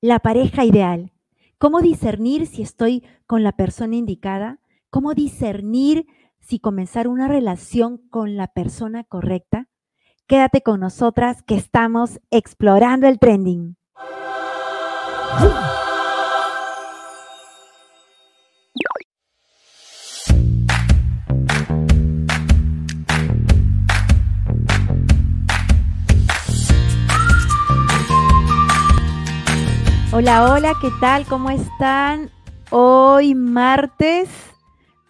la pareja ideal. ¿Cómo discernir si estoy con la persona indicada? ¿Cómo discernir si comenzar una relación con la persona correcta? Quédate con nosotras que estamos explorando el trending. Hola, hola, ¿qué tal? ¿Cómo están? Hoy martes,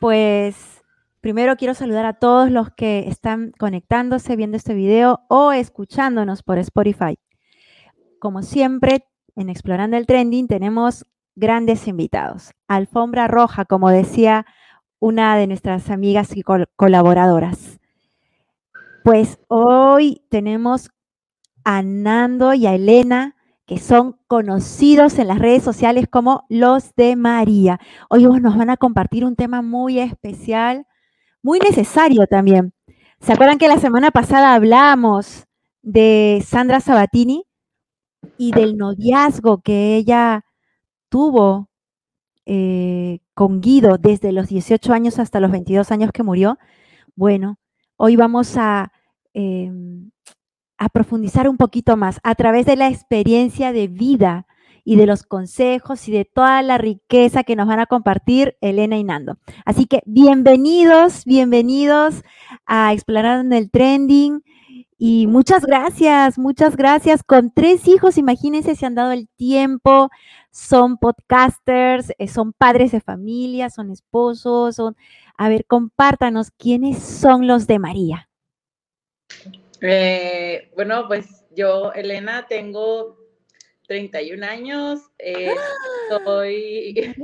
pues primero quiero saludar a todos los que están conectándose, viendo este video o escuchándonos por Spotify. Como siempre, en Explorando el Trending tenemos grandes invitados. Alfombra roja, como decía una de nuestras amigas y colaboradoras. Pues hoy tenemos a Nando y a Elena que son conocidos en las redes sociales como los de María. Hoy nos van a compartir un tema muy especial, muy necesario también. ¿Se acuerdan que la semana pasada hablamos de Sandra Sabatini y del noviazgo que ella tuvo eh, con Guido desde los 18 años hasta los 22 años que murió? Bueno, hoy vamos a em, a profundizar un poquito más a través de la experiencia de vida y de los consejos y de toda la riqueza que nos van a compartir Elena y Nando. Así que bienvenidos, bienvenidos a Explorar en el Trending. Y muchas gracias, muchas gracias. Con tres hijos, imagínense, se han dado el tiempo, son podcasters, eh, son padres de familia, son esposos, son... A ver, compártanos quiénes son los de María. Eh, bueno, pues yo, Elena, tengo 31 años. Eh, soy.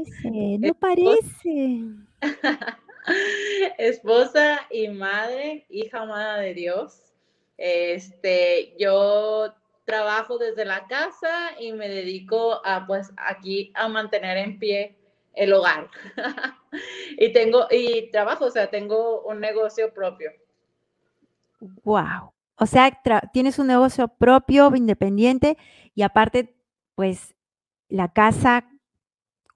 No parece. esposa y madre, hija amada de Dios. Este, yo trabajo desde la casa y me dedico a, pues, aquí a mantener en pie el hogar. y tengo, y trabajo, o sea, tengo un negocio propio. Wow. O sea, tienes un negocio propio, independiente, y aparte, pues la casa,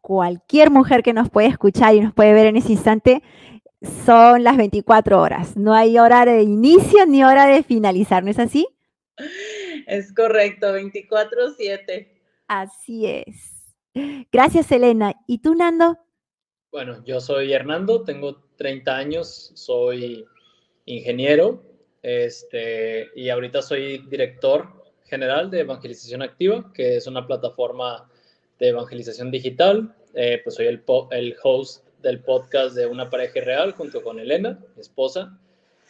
cualquier mujer que nos puede escuchar y nos puede ver en ese instante, son las 24 horas. No hay hora de inicio ni hora de finalizar, ¿no es así? Es correcto, 24/7. Así es. Gracias, Elena. ¿Y tú, Nando? Bueno, yo soy Hernando, tengo 30 años, soy ingeniero, este, y ahorita soy director general de Evangelización Activa, que es una plataforma de evangelización digital. Eh, pues soy el, host del podcast de Una pareja real junto con Elena, mi esposa.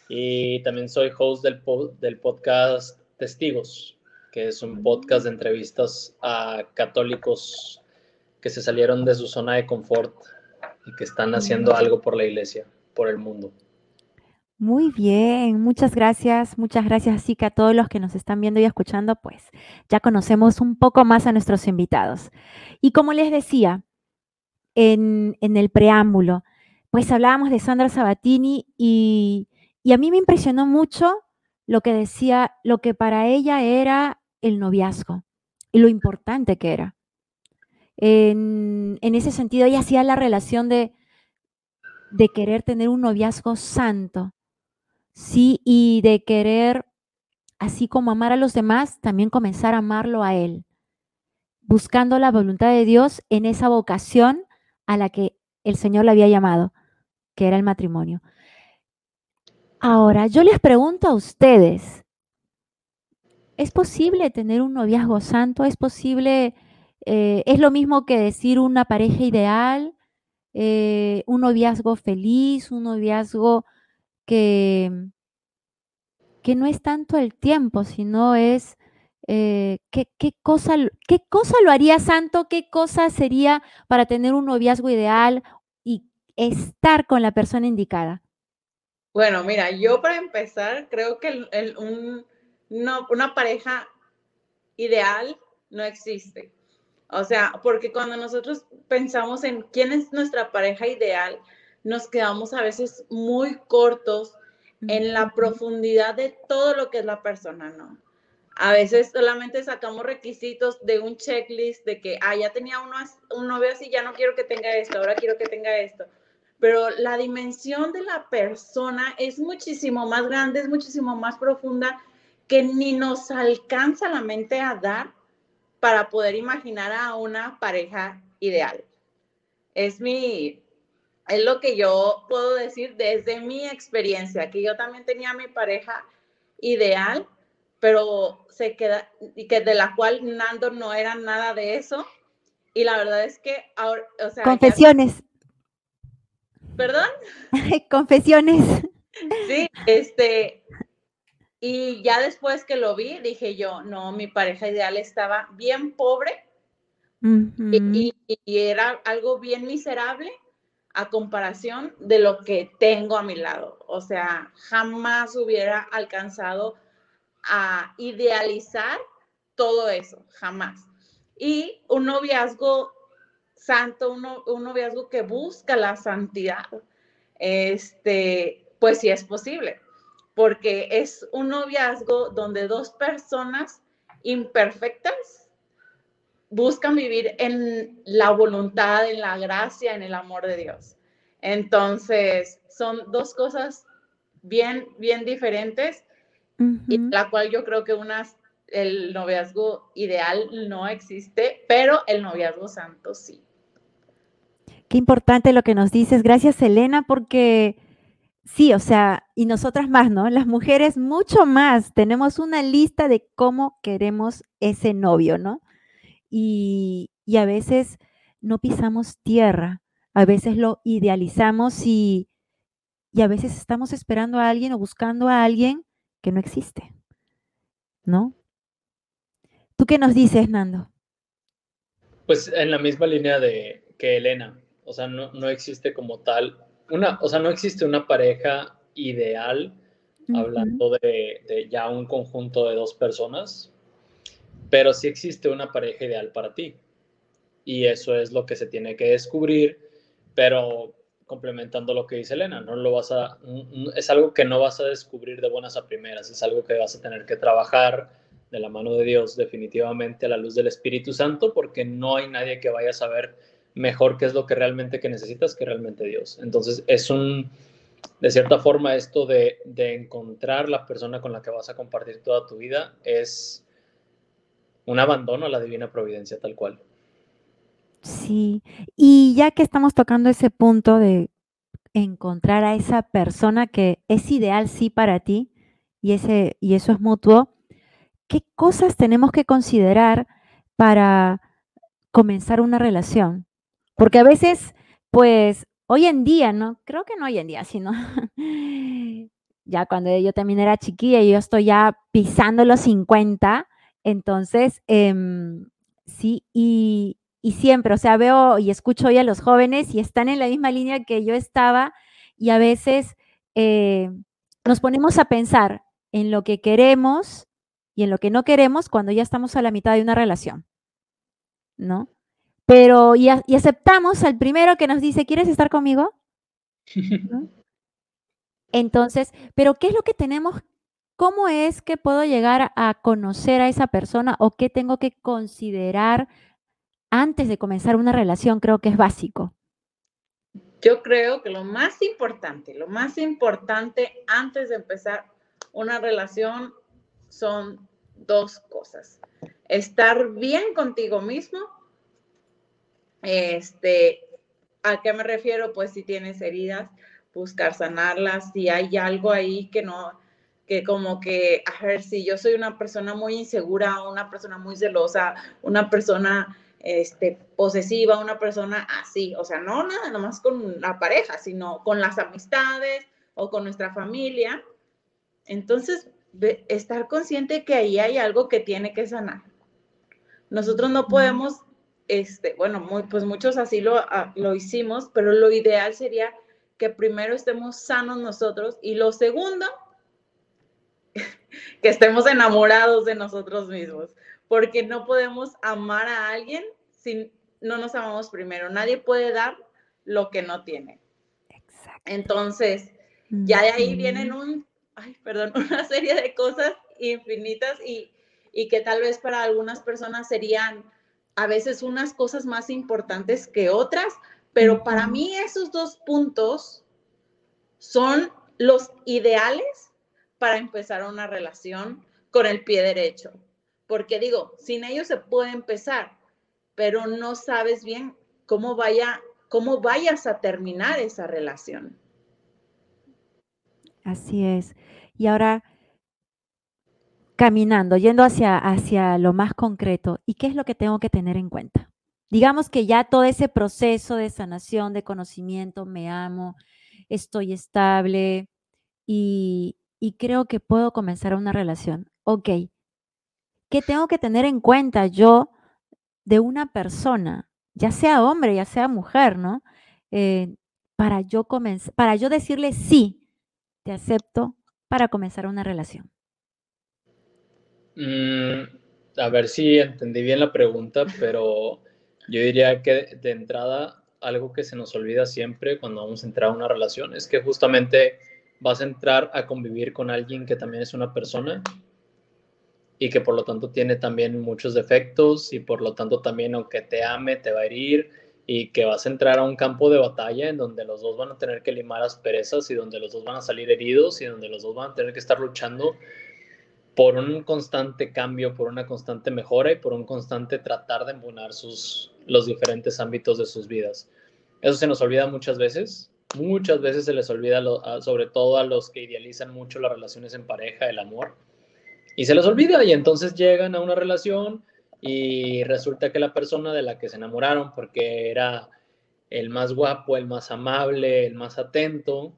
Y también soy host del, del podcast Testigos, que es un podcast de entrevistas a católicos que se salieron de su zona de confort y que están haciendo algo por la iglesia, por el mundo. Muy bien, muchas gracias, muchas gracias. Así que a todos los que nos están viendo y escuchando, pues ya conocemos un poco más a nuestros invitados. Y como les decía en, el preámbulo, pues hablábamos de Sandra Sabatini y, y a mí me impresionó mucho lo que decía, lo que para ella era el noviazgo y lo importante que era. En, en ese sentido, ella hacía la relación de, de querer tener un noviazgo santo Sí, y de querer, así como amar a los demás, también comenzar a amarlo a Él, buscando la voluntad de Dios en esa vocación a la que el Señor le había llamado, que era el matrimonio. Ahora, yo les pregunto a ustedes, ¿es posible tener un noviazgo santo? ¿Es posible, eh, es lo mismo que decir una pareja ideal, eh, un noviazgo feliz, un noviazgo que, que no es tanto el tiempo, sino es eh, ¿qué, cosa, qué cosa lo haría santo, qué cosa sería para tener un noviazgo ideal y estar con la persona indicada. Bueno, mira, yo para empezar creo que una pareja ideal no existe. O sea, porque cuando nosotros pensamos en quién es nuestra pareja ideal, nos quedamos a veces muy cortos en la profundidad de todo lo que es la persona, ¿no? A veces solamente sacamos requisitos de un checklist de que, ah, ya tenía uno, un novio así, ya no quiero que tenga esto, ahora quiero que tenga esto. Pero la dimensión de la persona es muchísimo más grande, es muchísimo más profunda que ni nos alcanza la mente a dar para poder imaginar a una pareja ideal. Es mi, es lo que yo puedo decir desde mi experiencia, que yo también tenía mi pareja ideal, pero se queda, y que de la cual Nando no era nada de eso. Y la verdad es que ahora, o sea. Confesiones. ¿Perdón? Confesiones. Sí, este, y ya después que lo vi, dije yo, no, mi pareja ideal estaba bien pobre y, era algo bien miserable a comparación de lo que tengo a mi lado. O sea, jamás hubiera alcanzado a idealizar todo eso, jamás. Y un noviazgo santo, un, un noviazgo que busca la santidad, este, pues sí es posible porque es un noviazgo donde dos personas imperfectas buscan vivir en la voluntad, en la gracia, en el amor de Dios. Entonces, son dos cosas bien, bien diferentes, y la cual yo creo que una, el noviazgo ideal no existe, pero el noviazgo santo sí. Qué importante lo que nos dices. Gracias, Elena, porque Sí, o sea, y nosotras más, ¿no? Las mujeres mucho más. Tenemos una lista de cómo queremos ese novio, ¿no? Y, a veces no pisamos tierra, a veces lo idealizamos y, y a veces estamos esperando a alguien o buscando a alguien que no existe, ¿no? ¿Tú qué nos dices, Nando? Pues en la misma línea de que Elena, o sea, no, no existe como tal una, o sea, no existe una pareja ideal hablando de, ya un conjunto de dos personas, pero sí existe una pareja ideal para ti. Y eso es lo que se tiene que descubrir, pero complementando lo que dice Elena, no lo vas a, es algo que no vas a descubrir de buenas a primeras, es algo que vas a tener que trabajar de la mano de Dios definitivamente a la luz del Espíritu Santo, porque no hay nadie que vaya a saber mejor qué es lo que realmente que necesitas que realmente Dios. Entonces es un, de cierta forma, esto de, encontrar la persona con la que vas a compartir toda tu vida es un abandono a la divina providencia tal cual. Sí, y ya que estamos tocando ese punto de encontrar a esa persona que es ideal sí para ti y, ese, y eso es mutuo, ¿qué cosas tenemos que considerar para comenzar una relación? Porque a veces, pues, hoy en día, ¿no? Creo que no hoy en día, sino ya cuando yo también era chiquilla y yo estoy ya pisando los 50, entonces, em, sí, y, siempre, o sea, veo y escucho hoy a los jóvenes y están en la misma línea que yo estaba y a veces eh, nos ponemos a pensar en lo que queremos y en lo que no queremos cuando ya estamos a la mitad de una relación, ¿no? Pero, y, aceptamos al primero que nos dice, ¿quieres estar conmigo? Entonces, pero ¿qué es lo que tenemos? ¿Cómo es que puedo llegar a conocer a esa persona o qué tengo que considerar antes de comenzar una relación? Creo que es básico. Yo creo que lo más importante, lo más importante antes de empezar una relación son dos cosas. Estar bien contigo mismo este, ¿A qué me refiero? Pues si tienes heridas, buscar sanarlas, si hay algo ahí que no, que como que, a ver, si yo soy una persona muy insegura, una persona muy celosa, una persona este, posesiva, una persona así, o sea, no nada nomás con la pareja, sino con las amistades o con nuestra familia. Entonces, estar consciente que ahí hay algo que tiene que sanar. Nosotros no podemos este, bueno, muy, pues muchos así lo, ah, lo hicimos, pero lo ideal sería que primero estemos sanos nosotros y lo segundo, que estemos enamorados de nosotros mismos, porque no podemos amar a alguien si no nos amamos primero. Nadie puede dar lo que no tiene. Entonces, ya de ahí vienen un, ay, perdón, una serie de cosas infinitas y, y que tal vez para algunas personas serían a veces unas cosas más importantes que otras, pero para mí esos dos puntos son los ideales para empezar una relación con el pie derecho. Porque digo, sin ellos se puede empezar, pero no sabes bien cómo vaya, cómo vayas a terminar esa relación. Así es. Y ahora, caminando, yendo hacia, hacia lo más concreto, ¿y qué es lo que tengo que tener en cuenta? Digamos que ya todo ese proceso de sanación, de conocimiento, me amo, estoy estable y, y creo que puedo comenzar una relación. Ok, ¿qué tengo que tener en cuenta yo de una persona, ya sea hombre, ya sea mujer, ¿no? Eh, para yo comenzar, para yo decirle sí, te acepto para comenzar una relación. Mm, a ver si entendí bien la pregunta, pero yo diría que de entrada algo que se nos olvida siempre cuando vamos a entrar a una relación es que justamente vas a entrar a convivir con alguien que también es una persona y que por lo tanto tiene también muchos defectos y por lo tanto también aunque te ame te va a herir y que vas a entrar a un campo de batalla en donde los dos van a tener que limar asperezas y donde los dos van a salir heridos y donde los dos van a tener que estar luchando por un constante cambio, por una constante mejora y por un constante tratar de embonar sus, los diferentes ámbitos de sus vidas. Eso se nos olvida muchas veces. Muchas veces se les olvida, sobre todo a los que idealizan mucho las relaciones en pareja, el amor. Y se les olvida y entonces llegan a una relación y resulta que la persona de la que se enamoraron porque era el más guapo, el más amable, el más atento,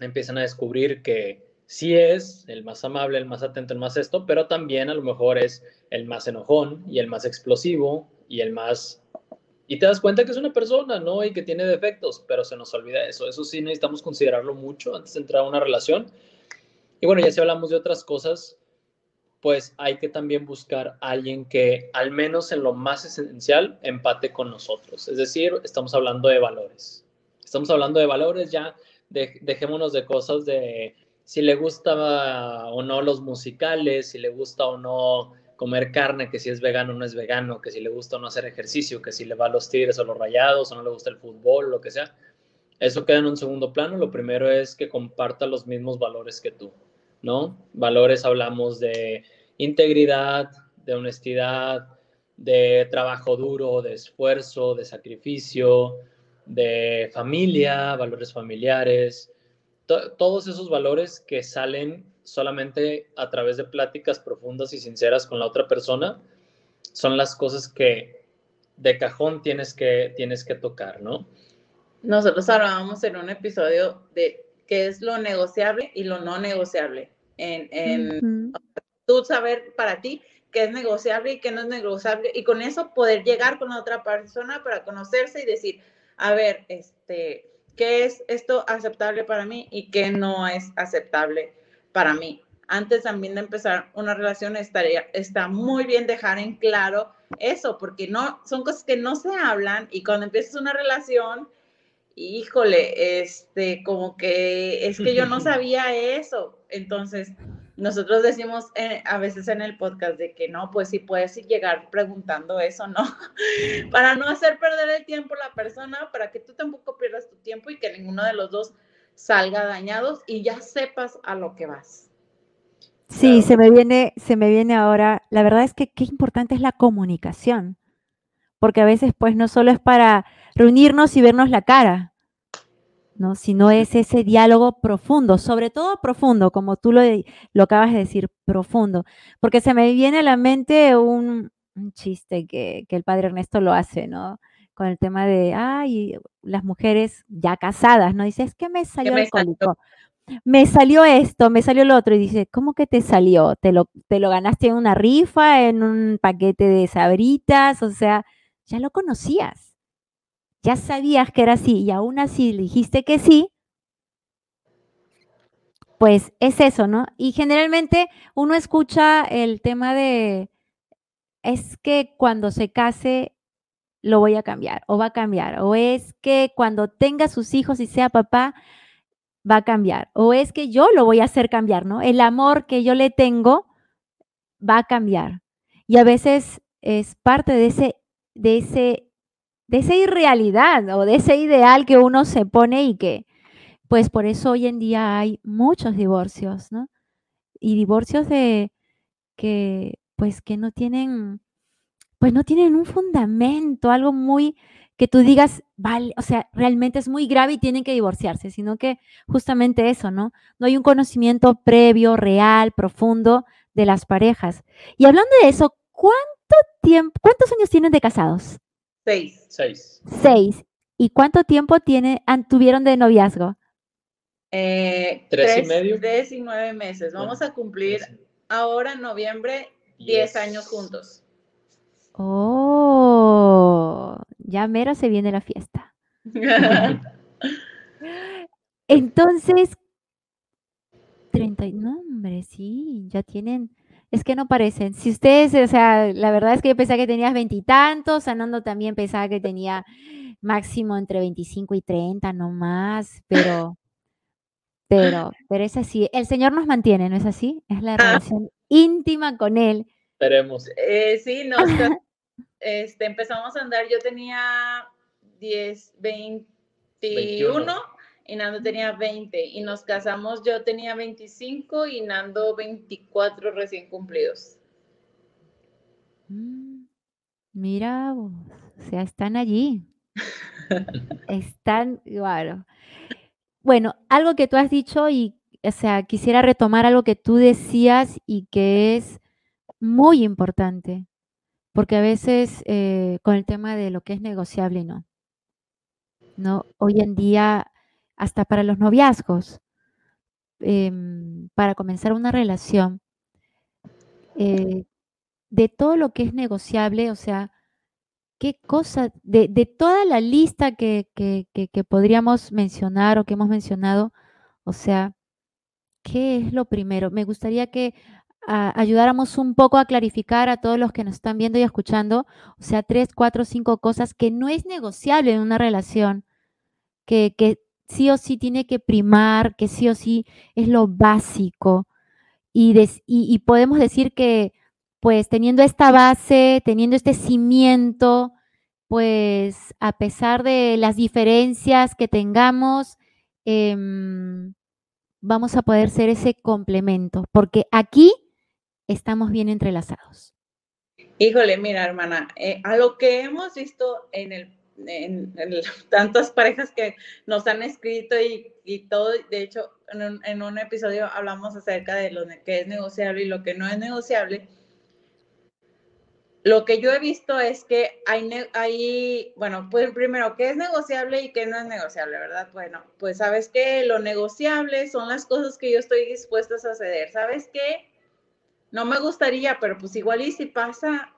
empiezan a descubrir que sí es el más amable, el más atento, el más esto, pero también a lo mejor es el más enojón y el más explosivo y el más... Y te das cuenta que es una persona, ¿no? Y que tiene defectos, pero se nos olvida eso. Eso sí necesitamos considerarlo mucho antes de entrar a una relación. Y bueno, ya si hablamos de otras cosas, pues hay que también buscar a alguien que al menos en lo más esencial empate con nosotros. Es decir, estamos hablando de valores. Estamos hablando de valores, ya dejémonos de cosas de si le gusta o no los musicales, si le gusta o no comer carne, que si es vegano o no es vegano, que si le gusta o no hacer ejercicio, que si le va a los tigres o los rayados o no le gusta el fútbol, lo que sea. Eso queda en un segundo plano. Lo primero es que comparta los mismos valores que tú, ¿no? Valores hablamos de integridad, de honestidad, de trabajo duro, de esfuerzo, de sacrificio, de familia, valores familiares, todos esos valores que salen solamente a través de pláticas profundas y sinceras con la otra persona, son las cosas que de cajón tienes que, tienes que tocar, ¿no? Nosotros hablábamos en un episodio de qué es lo negociable y lo no negociable. En, en tú saber para ti qué es negociable y qué no es negociable y con eso poder llegar con otra persona para conocerse y decir, a ver, este, qué es esto aceptable para mí y qué no es aceptable para mí. Antes también de empezar una relación estaría, está muy bien dejar en claro eso, porque no, son cosas que no se hablan y cuando empiezas una relación, híjole, este, como que es que yo no sabía eso. Entonces, nosotros decimos eh, a veces en el podcast de que no, pues sí puedes llegar preguntando eso, ¿no? para no hacer perder el tiempo a la persona, para que tú tampoco pierdas tu tiempo y que ninguno de los dos salga dañados y ya sepas a lo que vas. Sí, se me viene, se me viene ahora. La verdad es que qué importante es la comunicación, porque a veces pues no solo es para reunirnos y vernos la cara, ¿no? no es ese diálogo profundo, sobre todo profundo, como tú lo, lo acabas de decir, profundo, porque se me viene a la mente un, chiste que, el padre Ernesto lo hace, ¿no? Con el tema de, ay, las mujeres ya casadas, ¿no? Dice, es que me salió el. Me salió esto, me salió lo otro. Y dice, ¿cómo que te salió? ¿Te lo, ¿Te lo ganaste en una rifa, en un paquete de sabritas? O sea, ya lo conocías ya sabías que era así y aún así le dijiste que sí, pues es eso, ¿no? Y generalmente uno escucha el tema de, es que cuando se case lo voy a cambiar o va a cambiar, o es que cuando tenga sus hijos y sea papá va a cambiar, o es que yo lo voy a hacer cambiar, ¿no? El amor que yo le tengo va a cambiar. Y a veces es parte de ese, de ese, de esa irrealidad o de ese ideal que uno se pone y que, pues por eso hoy en día hay muchos divorcios, ¿no? Y divorcios de que, pues que no tienen, pues no tienen un fundamento, algo muy que tú digas, vale, o sea, realmente es muy grave y tienen que divorciarse, sino que justamente eso, ¿no? No hay un conocimiento previo, real, profundo de las parejas. Y hablando de eso, ¿cuánto tiempo, cuántos años tienen de casados? Seis. Seis. Seis. ¿Y cuánto tiempo tiene, tuvieron de noviazgo? Eh, ¿Tres y medio? Tres y nueve meses. Vamos a cumplir ahora en noviembre diez años juntos. Oh, ya mero se viene la fiesta. Entonces, 30, no, hombre, sí, ya tienen, es que no parecen. Si ustedes, o sea, la verdad es que yo pensaba que tenías veintitantos, Sanando también pensaba que tenía máximo entre 25 y 30, no más, pero, pero, pero es así. El Señor nos mantiene, ¿no es así? Es la ah. relación íntima con Él. Esperemos. Eh, sí, no, este, empezamos a andar, yo tenía 10, 21, y Nando tenía 20 y nos casamos, yo tenía 25 y Nando 24 recién cumplidos. Mm, mira, o sea, están allí. están, bueno. Bueno, algo que tú has dicho y, o sea, quisiera retomar algo que tú decías y que es muy importante, porque a veces eh, con el tema de lo que es negociable y no. ¿no? Hoy en día hasta para los noviazgos, em, para comenzar una relación, eh, de todo lo que es negociable, o sea, qué cosa, de, toda la lista que, podríamos mencionar o que hemos mencionado, o sea, ¿qué es lo primero? Me gustaría que ayudáramos un poco a clarificar a todos los que nos están viendo y escuchando, o sea, tres, cuatro, cinco cosas que no es negociable en una relación, que, que sí o sí tiene que primar, que sí o sí es lo básico. Y, y, podemos decir que, pues, teniendo esta base, teniendo este cimiento, pues, a pesar de las diferencias que tengamos, em, vamos a poder ser ese complemento, porque aquí estamos bien entrelazados. Híjole, mira, hermana, eh, a lo que hemos visto en el tantas parejas que nos han escrito y, y todo, de hecho, en un, en un, episodio hablamos acerca de lo que es negociable y lo que no es negociable. Lo que yo he visto es que hay, hay, bueno, pues primero, ¿qué es negociable y qué no es negociable, verdad? Bueno, pues sabes que lo negociable son las cosas que yo estoy dispuesta a ceder. ¿Sabes qué? No me gustaría, pero pues igual y si pasa,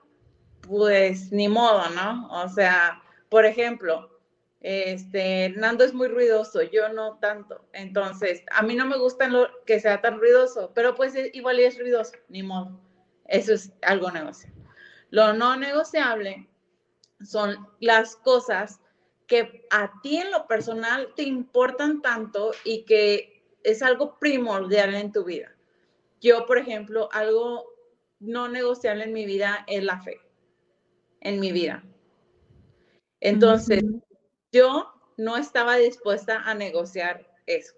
pues ni modo, ¿no? O sea, por ejemplo, este, Nando es muy ruidoso, yo no tanto. Entonces, a mí no me gusta lo, que sea tan ruidoso, pero pues igual es ruidoso, ni modo. Eso es algo negociable. Lo no negociable son las cosas que a ti en lo personal te importan tanto y que es algo primordial en tu vida. Yo, por ejemplo, algo no negociable en mi vida es la fe, en mi vida. Entonces, yo no estaba dispuesta a negociar eso.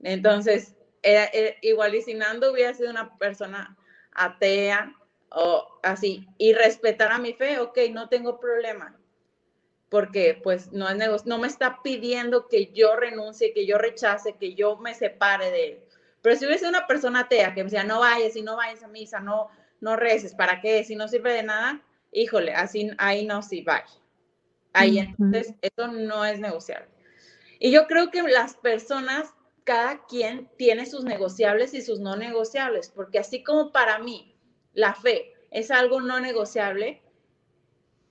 Entonces, era, igual y si Nando hubiera sido una persona atea o así, y respetara mi fe, ok, no tengo problema, porque pues no, es no me está pidiendo que yo renuncie, que yo rechace, que yo me separe de él. Pero si hubiese una persona atea que me decía, no vayas y no vayas a misa, no, no reces, ¿para qué? Si no sirve de nada, híjole, así ahí no, sí, vaya. Ahí entonces eso no es negociable. Y yo creo que las personas, cada quien tiene sus negociables y sus no negociables, porque así como para mí la fe es algo no negociable,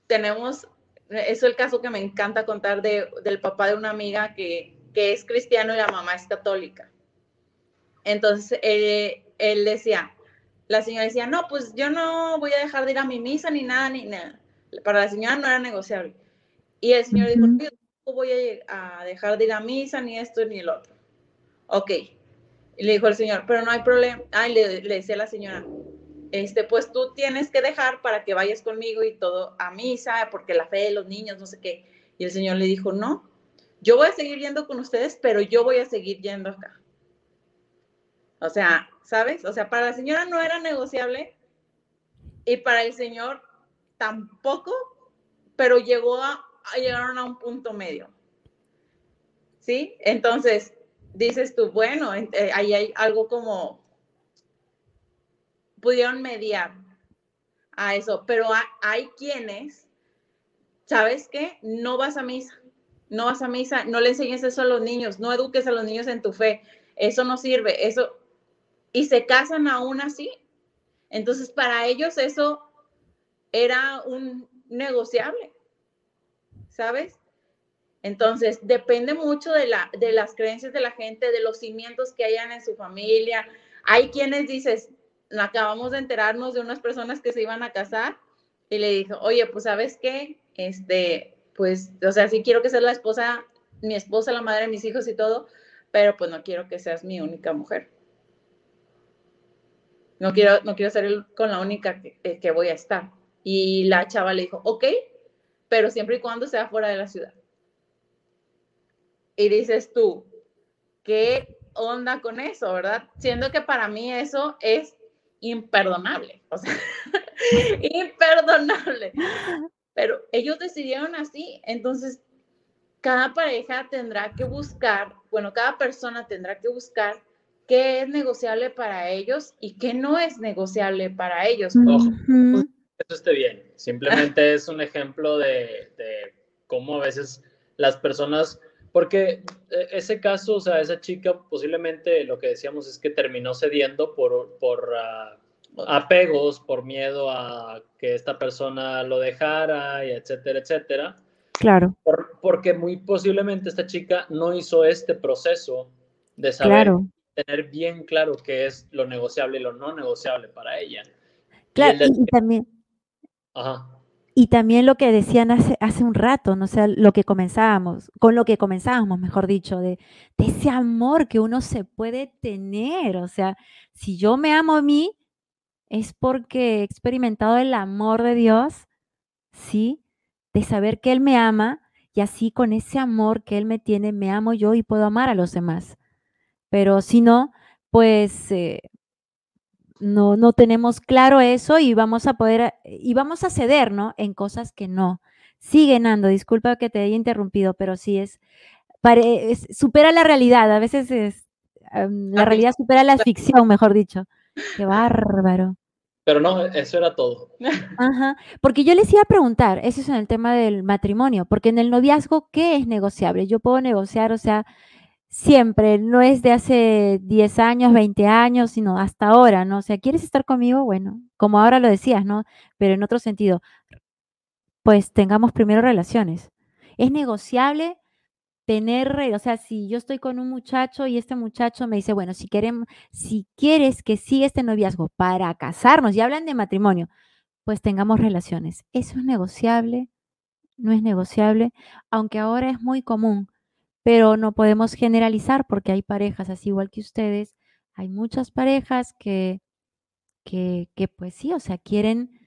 tenemos, eso es el caso que me encanta contar de, del papá de una amiga que, que es cristiano y la mamá es católica. Entonces él, él decía, la señora decía, no, pues yo no voy a dejar de ir a mi misa ni nada, ni nada. Para la señora no era negociable. Y el Señor dijo, no voy a, dejar de ir a misa, ni esto, ni el otro. Ok. Y le dijo el Señor, pero no hay problema. Ay, le, le decía a la señora, este, pues tú tienes que dejar para que vayas conmigo y todo a misa, porque la fe de los niños, no sé qué. Y el Señor le dijo, no, yo voy a seguir yendo con ustedes, pero yo voy a seguir yendo acá. O sea, ¿sabes? O sea, para la señora no era negociable y para el señor tampoco, pero llegó a, llegaron a un punto medio. ¿Sí? Entonces, dices tú, bueno, eh, ahí hay algo como, pudieron mediar a eso, pero hay quienes, ¿sabes qué? No vas a misa, no vas a misa, no le enseñes eso a los niños, no eduques a los niños en tu fe, eso no sirve, eso, y se casan aún así. Entonces, para ellos eso era un negociable, ¿sabes? Entonces, depende mucho de, la, de las creencias de la gente, de los cimientos que hayan en su familia. Hay quienes dices, acabamos de enterarnos de unas personas que se iban a casar y le dijo, oye, pues sabes qué, este, pues, o sea, sí quiero que seas la esposa, mi esposa, la madre de mis hijos y todo, pero pues no quiero que seas mi única mujer. No quiero, no quiero ser con la única que, eh, que voy a estar. Y la chava le dijo, ok, pero siempre y cuando sea fuera de la ciudad. Y dices tú, ¿qué onda con eso, verdad? Siendo que para mí eso es imperdonable, o sea, imperdonable. Pero ellos decidieron así, entonces cada pareja tendrá que buscar, bueno, cada persona tendrá que buscar qué es negociable para ellos y qué no es negociable para ellos. Ojo, eso esté bien, simplemente es un ejemplo de, de cómo a veces las personas porque eh, ese caso, o sea, esa chica posiblemente lo que decíamos es que terminó cediendo por, por ah, apegos, por miedo a que esta persona lo dejara, y etcétera, etcétera. Claro. porque muy posiblemente esta chica no hizo este proceso de saber tener bien claro qué es lo negociable y lo no negociable para ella. Claro, y, también. Ajá. Y también lo que decían hace, hace un rato, ¿no? sea, lo que comenzábamos, con lo que comenzábamos, mejor dicho, de, de, ese amor que uno se puede tener. O sea, si yo me amo a mí, es porque he experimentado el amor de Dios, ¿sí? De saber que Él me ama y así con ese amor que Él me tiene, me amo yo y puedo amar a los demás. Pero si no, pues eh, no, no tenemos claro eso y vamos a poder, y vamos a ceder, ¿no? En cosas que no. Sigue, Nando, disculpa que te haya interrumpido, pero sí es, supera la realidad, a veces es, la realidad supera la ficción, mejor dicho. Qué bárbaro. Pero no, eso era todo. Ajá, porque yo les iba a preguntar, eso es en el tema del matrimonio, porque en el noviazgo, ¿qué es negociable? Yo puedo negociar, o sea, siempre, no es de hace 10 años, 20 años, sino hasta ahora, ¿no? O sea, ¿quieres estar conmigo? Bueno, como ahora lo decías, ¿no? Pero en otro sentido, pues tengamos primero relaciones. Es negociable tener, o sea, si yo estoy con un muchacho y este muchacho me dice, bueno, si queremos, si quieres que siga este noviazgo para casarnos y hablan de matrimonio, pues tengamos relaciones. Eso es negociable, no es negociable, aunque ahora es muy común pero no podemos generalizar porque hay parejas así igual que ustedes, hay muchas parejas que, que, pues sí, o sea, quieren,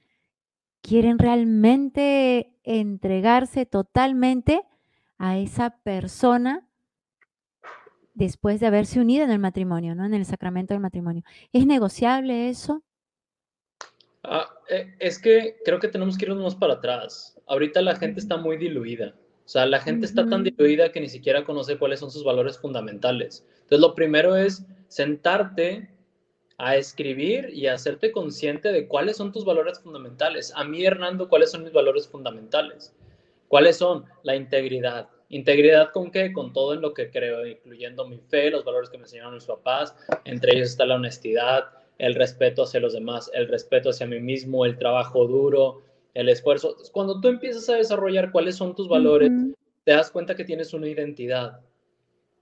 quieren realmente entregarse totalmente a esa persona después de haberse unido en el matrimonio, ¿no? En el sacramento del matrimonio. ¿Es negociable eso? Ah, eh, es que creo que tenemos que irnos más para atrás. Ahorita la gente está muy diluida. O sea, la gente está tan diluida que ni siquiera conoce cuáles son sus valores fundamentales. Entonces, lo primero es sentarte a escribir y hacerte consciente de cuáles son tus valores fundamentales. A mí, Hernando, ¿cuáles son mis valores fundamentales? ¿Cuáles son? La integridad. ¿Integridad con qué? Con todo en lo que creo, incluyendo mi fe, los valores que me enseñaron mis papás. Entre ellos está la honestidad, el respeto hacia los demás, el respeto hacia mí mismo, el trabajo duro, el esfuerzo. Cuando tú empiezas a desarrollar cuáles son tus valores, te das cuenta que tienes una identidad.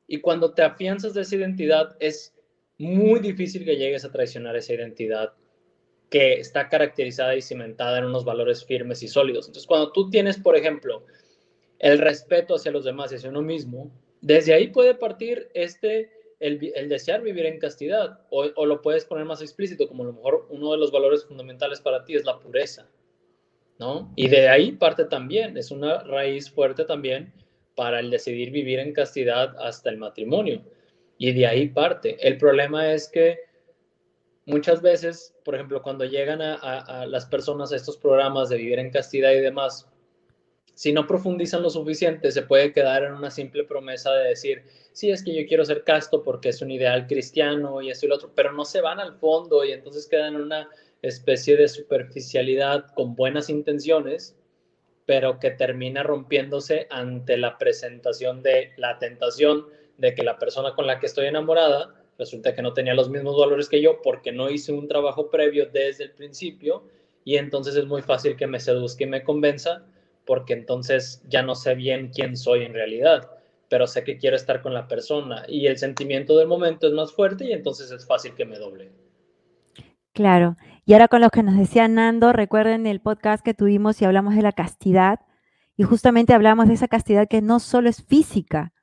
Y cuando te afianzas de esa identidad, es muy difícil que llegues a traicionar esa identidad que está caracterizada y cimentada en unos valores firmes y sólidos. Entonces, cuando tú tienes, por ejemplo, el respeto hacia los demás y hacia uno mismo, desde ahí puede partir este el, el desear vivir en castidad, o, o, lo puedes poner más explícito, como a lo mejor uno de los valores fundamentales para ti es la pureza, ¿no? Y de ahí parte también, es una raíz fuerte también para el decidir vivir en castidad hasta el matrimonio. Y de ahí parte. El problema es que muchas veces, por ejemplo, cuando llegan a, a, las personas a estos programas de vivir en castidad y demás, si no profundizan lo suficiente, se puede quedar en una simple promesa de decir, sí, es que yo quiero ser casto porque es un ideal cristiano y esto y lo otro, pero no se van al fondo y entonces quedan en una especie de superficialidad con buenas intenciones, pero que termina rompiéndose ante la presentación de la tentación de que la persona con la que estoy enamorada resulta que no tenía los mismos valores que yo porque no hice un trabajo previo desde el principio y entonces es muy fácil que me seduzca y me convenza porque entonces ya no sé bien quién soy en realidad, pero sé que quiero estar con la persona y el sentimiento del momento es más fuerte y entonces es fácil que me doble. Claro. Y ahora con lo que nos decía Nando, recuerden el podcast que tuvimos y hablamos de la castidad y justamente hablamos de esa castidad que no solo es física,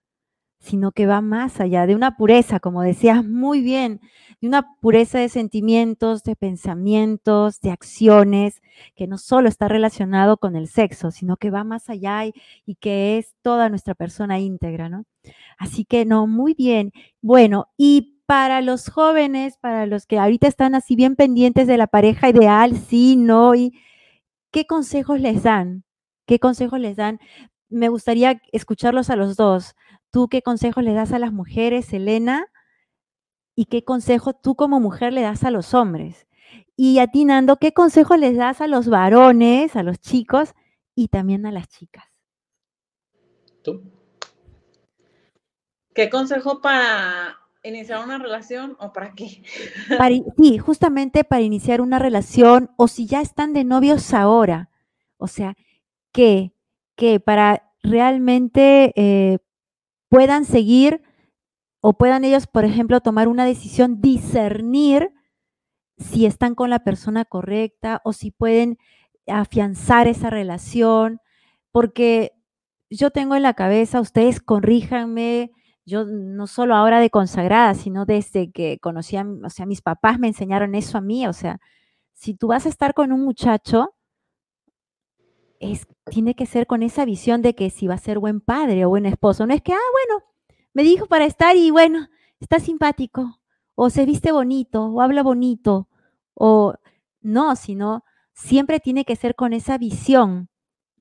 sino que va más allá, de una pureza, como decías muy bien, de una pureza de sentimientos, de pensamientos, de acciones, que no solo está relacionado con el sexo, sino que va más allá y, y que es toda nuestra persona íntegra, ¿no? Así que no, muy bien. Bueno, y para los jóvenes, para los que ahorita están así bien pendientes de la pareja ideal, sí, no, y ¿qué consejos les dan? ¿Qué consejos les dan? Me gustaría escucharlos a los dos. ¿Tú qué consejos le das a las mujeres, Elena? ¿Y qué consejo tú como mujer le das a los hombres? Y a ti, Nando, ¿qué consejos les das a los varones, a los chicos y también a las chicas? ¿Tú? ¿Qué consejo para iniciar una relación o para qué? Para, sí, justamente para iniciar una relación o si ya están de novios ahora. O sea, ¿qué? ¿Qué? Para realmente eh, puedan seguir o puedan ellos, por ejemplo, tomar una decisión, discernir si están con la persona correcta o si pueden afianzar esa relación, porque yo tengo en la cabeza, ustedes corríjanme, yo no solo ahora de consagrada, sino desde que conocí a, o sea, mis papás me enseñaron eso a mí, o sea, si tú vas a estar con un muchacho, es, tiene que ser con esa visión de que si va a ser buen padre o buen esposo. No es que, ah, bueno, me dijo para estar y bueno, está simpático, o se viste bonito, o habla bonito, o no, sino siempre tiene que ser con esa visión,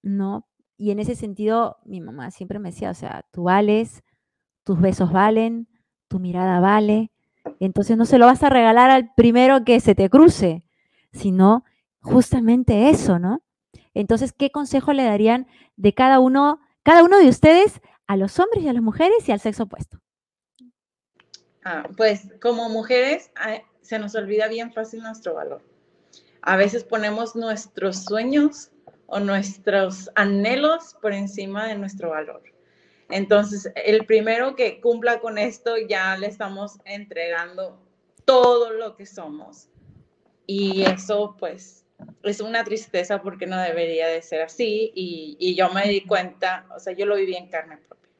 ¿no? Y en ese sentido, mi mamá siempre me decía, o sea, tú vales, tus besos valen, tu mirada vale, entonces no se lo vas a regalar al primero que se te cruce, sino justamente eso, ¿no? Entonces, ¿qué consejo le darían de cada uno, cada uno de ustedes a los hombres y a las mujeres y al sexo opuesto? Ah, pues como mujeres se nos olvida bien fácil nuestro valor. A veces ponemos nuestros sueños o nuestros anhelos por encima de nuestro valor. Entonces, el primero que cumpla con esto ya le estamos entregando todo lo que somos. Y eso pues es una tristeza porque no debería de ser así y, y, yo me di cuenta, o sea, yo lo viví en carne propia.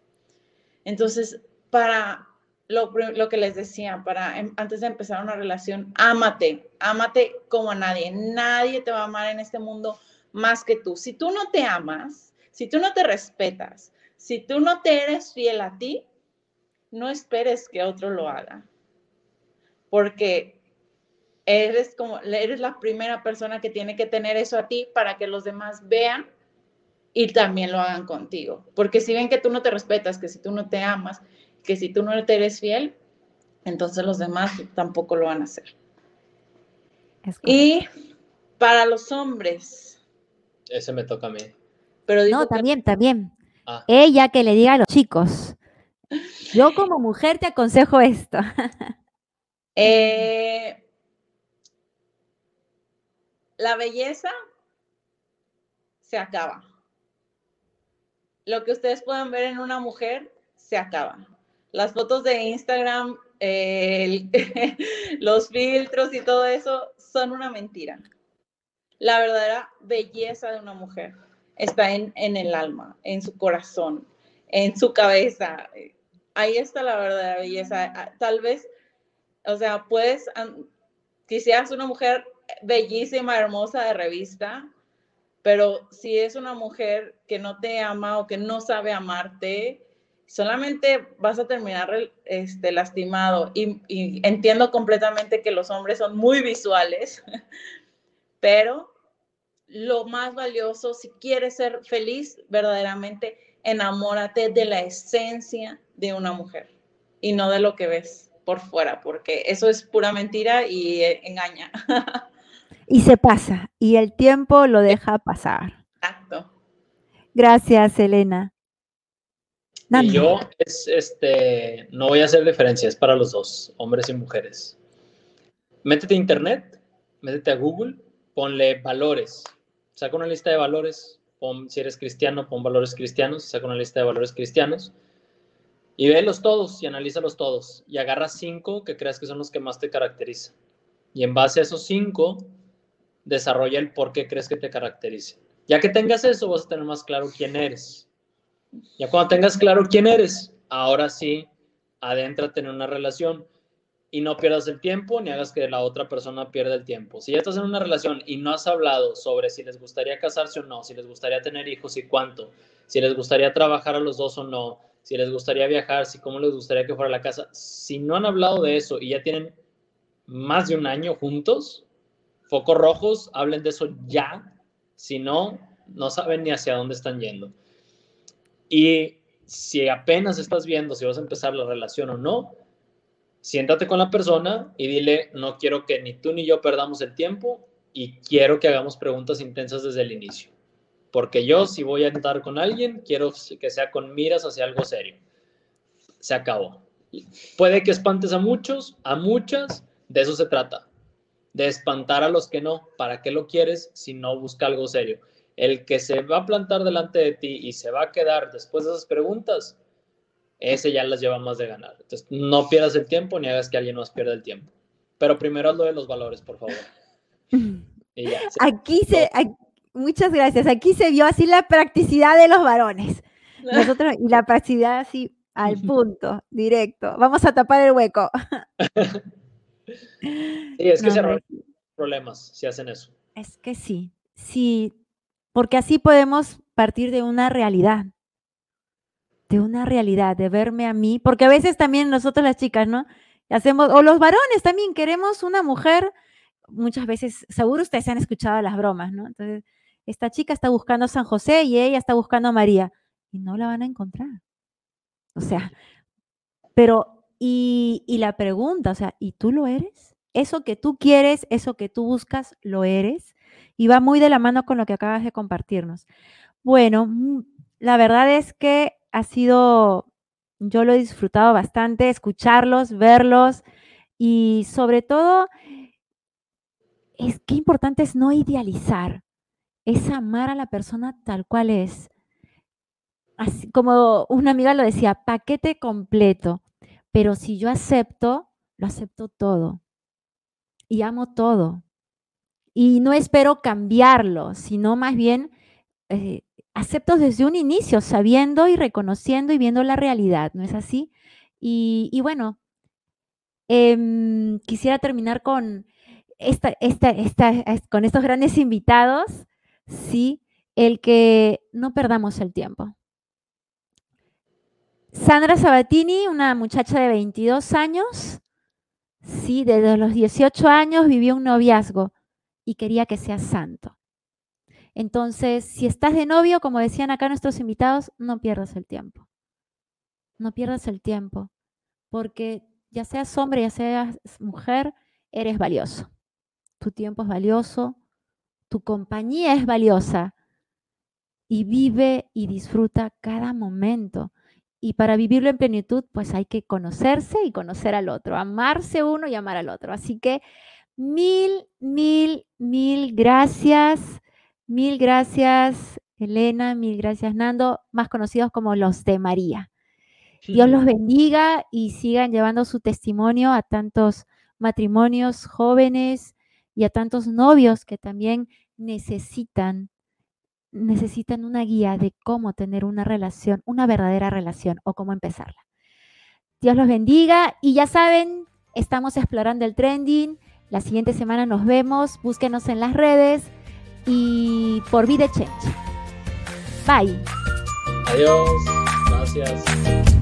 Entonces, para lo, lo que les decía, para em, antes de empezar una relación, ámate, ámate como a nadie. Nadie te va a amar en este mundo más que tú. Si tú no te amas, si tú no te respetas, si tú no te eres fiel a ti, no esperes que otro lo haga. Porque eres como, eres la primera persona que tiene que tener eso a ti para que los demás vean y también lo hagan contigo. Porque si ven que tú no te respetas, que si tú no te amas, que si tú no te eres fiel, entonces los demás tampoco lo van a hacer. Y para los hombres. Ese me toca a mí. Pero no, también, también. Ah. Ella que le diga a los chicos. Yo como mujer te aconsejo esto. eh, la belleza se acaba. Lo que ustedes puedan ver en una mujer se acaba. Las fotos de Instagram, los filtros y todo eso son una mentira. La verdadera belleza de una mujer está en, en el alma, en su corazón, en su cabeza. ahí está la verdadera belleza. Ah, tal vez, o sea, puedes, quisieras una mujer bellísima, hermosa de revista, pero si es una mujer que no te ama o que no sabe amarte, solamente vas a terminar este, lastimado. Y, y entiendo completamente que los hombres son muy visuales, pero lo más valioso, si quieres ser feliz, verdaderamente enamórate de la esencia de una mujer y no de lo que ves por fuera, porque eso es pura mentira y eh, engaña. y se pasa, y el tiempo lo deja pasar. Exacto. Gracias, Elena. Y yo es, este, no voy a hacer diferencias para los dos, hombres y mujeres. Métete a internet, métete a Google, ponle valores, saca una lista de valores, pon, si eres cristiano, pon valores cristianos, saca una lista de valores cristianos y vélos todos y analízalos todos y agarra cinco que creas que son los que más te caracterizan. Y en base a esos cinco, desarrolla el por qué crees que te caracteriza. Ya que tengas eso, vas a tener más claro quién eres. Ya cuando tengas claro quién eres, ahora sí, adéntrate en una relación y no pierdas el tiempo ni hagas que la otra persona pierda el tiempo. Si ya estás en una relación y no has hablado sobre si les gustaría casarse o no, si les gustaría tener hijos y cuánto, si les gustaría trabajar a los dos o no, si les gustaría viajar, si cómo les gustaría que fuera la casa, si no han hablado de eso y ya tienen más de un año juntos, focos rojos, hablen de eso ya, si no, no saben ni hacia dónde están yendo. Y si apenas estás viendo si vas a empezar la relación o no, siéntate con la persona y dile, no quiero que ni tú ni yo perdamos el tiempo y quiero que hagamos preguntas intensas desde el inicio. Porque yo, si voy a entrar con alguien, quiero que sea con miras hacia algo serio. Se acabó. Puede que espantes a muchos, a muchas, de eso se trata. De espantar a los que no. ¿Para qué lo quieres si no busca algo serio? El que se va a plantar delante de ti y se va a quedar después de esas preguntas, ese ya las lleva más de ganar. Entonces, no pierdas el tiempo ni hagas que alguien más pierda el tiempo. Pero primero lo de los valores, por favor. aquí, se, muchas gracias. Aquí se vio así la practicidad de los varones. Nosotros, y la practicidad así al punto, directo. Vamos a tapar el hueco. sí, es que se problemas si hacen eso. Es que sí, sí, porque así podemos partir de una realidad, de una realidad, de verme a mí, porque a veces también nosotros las chicas, ¿no? Hacemos, o los varones también queremos una mujer, muchas veces, seguro ustedes han escuchado las bromas, ¿no? Entonces, esta chica está buscando a San José y ella está buscando a María. Y no la van a encontrar. O sea, pero, y, la pregunta, o sea, ¿y tú lo eres? Eso que tú quieres, eso que tú buscas, ¿lo eres? Y va muy de la mano con lo que acabas de compartirnos. Bueno, mm, la verdad es que ha sido, yo lo he disfrutado bastante, escucharlos, verlos y sobre todo, es que importante es no idealizar es amar a la persona tal cual es. Así como una amiga lo decía, paquete completo. Pero si yo acepto, lo acepto todo. Y amo todo. Y no espero cambiarlo, sino más bien eh, acepto desde un inicio, sabiendo y reconociendo y viendo la realidad, ¿no es así? Y, bueno, em, quisiera terminar con, esta, con estos grandes invitados ¿sí? El que no perdamos el tiempo. Sandra Sabatini, una muchacha de 22 años, sí, desde los 18 años vivió un noviazgo y quería que sea santo. Entonces, si estás de novio, como decían acá nuestros invitados, no pierdas el tiempo. No pierdas el tiempo, porque ya seas hombre, ya seas mujer, eres valioso. Tu tiempo es valioso, tu compañía es valiosa y vive y disfruta cada momento. Y para vivirlo en plenitud, pues hay que conocerse y conocer al otro, amarse uno y amar al otro. Así que mil, mil, mil gracias. Mil gracias, Elena, mil gracias, Nando, más conocidos como los de María. Dios los bendiga y sigan llevando su testimonio a tantos matrimonios jóvenes y a tantos novios que también necesitan necesitan una guía de cómo tener una relación, una verdadera relación o cómo empezarla. Dios los bendiga y ya saben, estamos explorando el trending. La siguiente semana nos vemos, búsquenos en las redes y por Vida Change. Bye. Adiós. Gracias.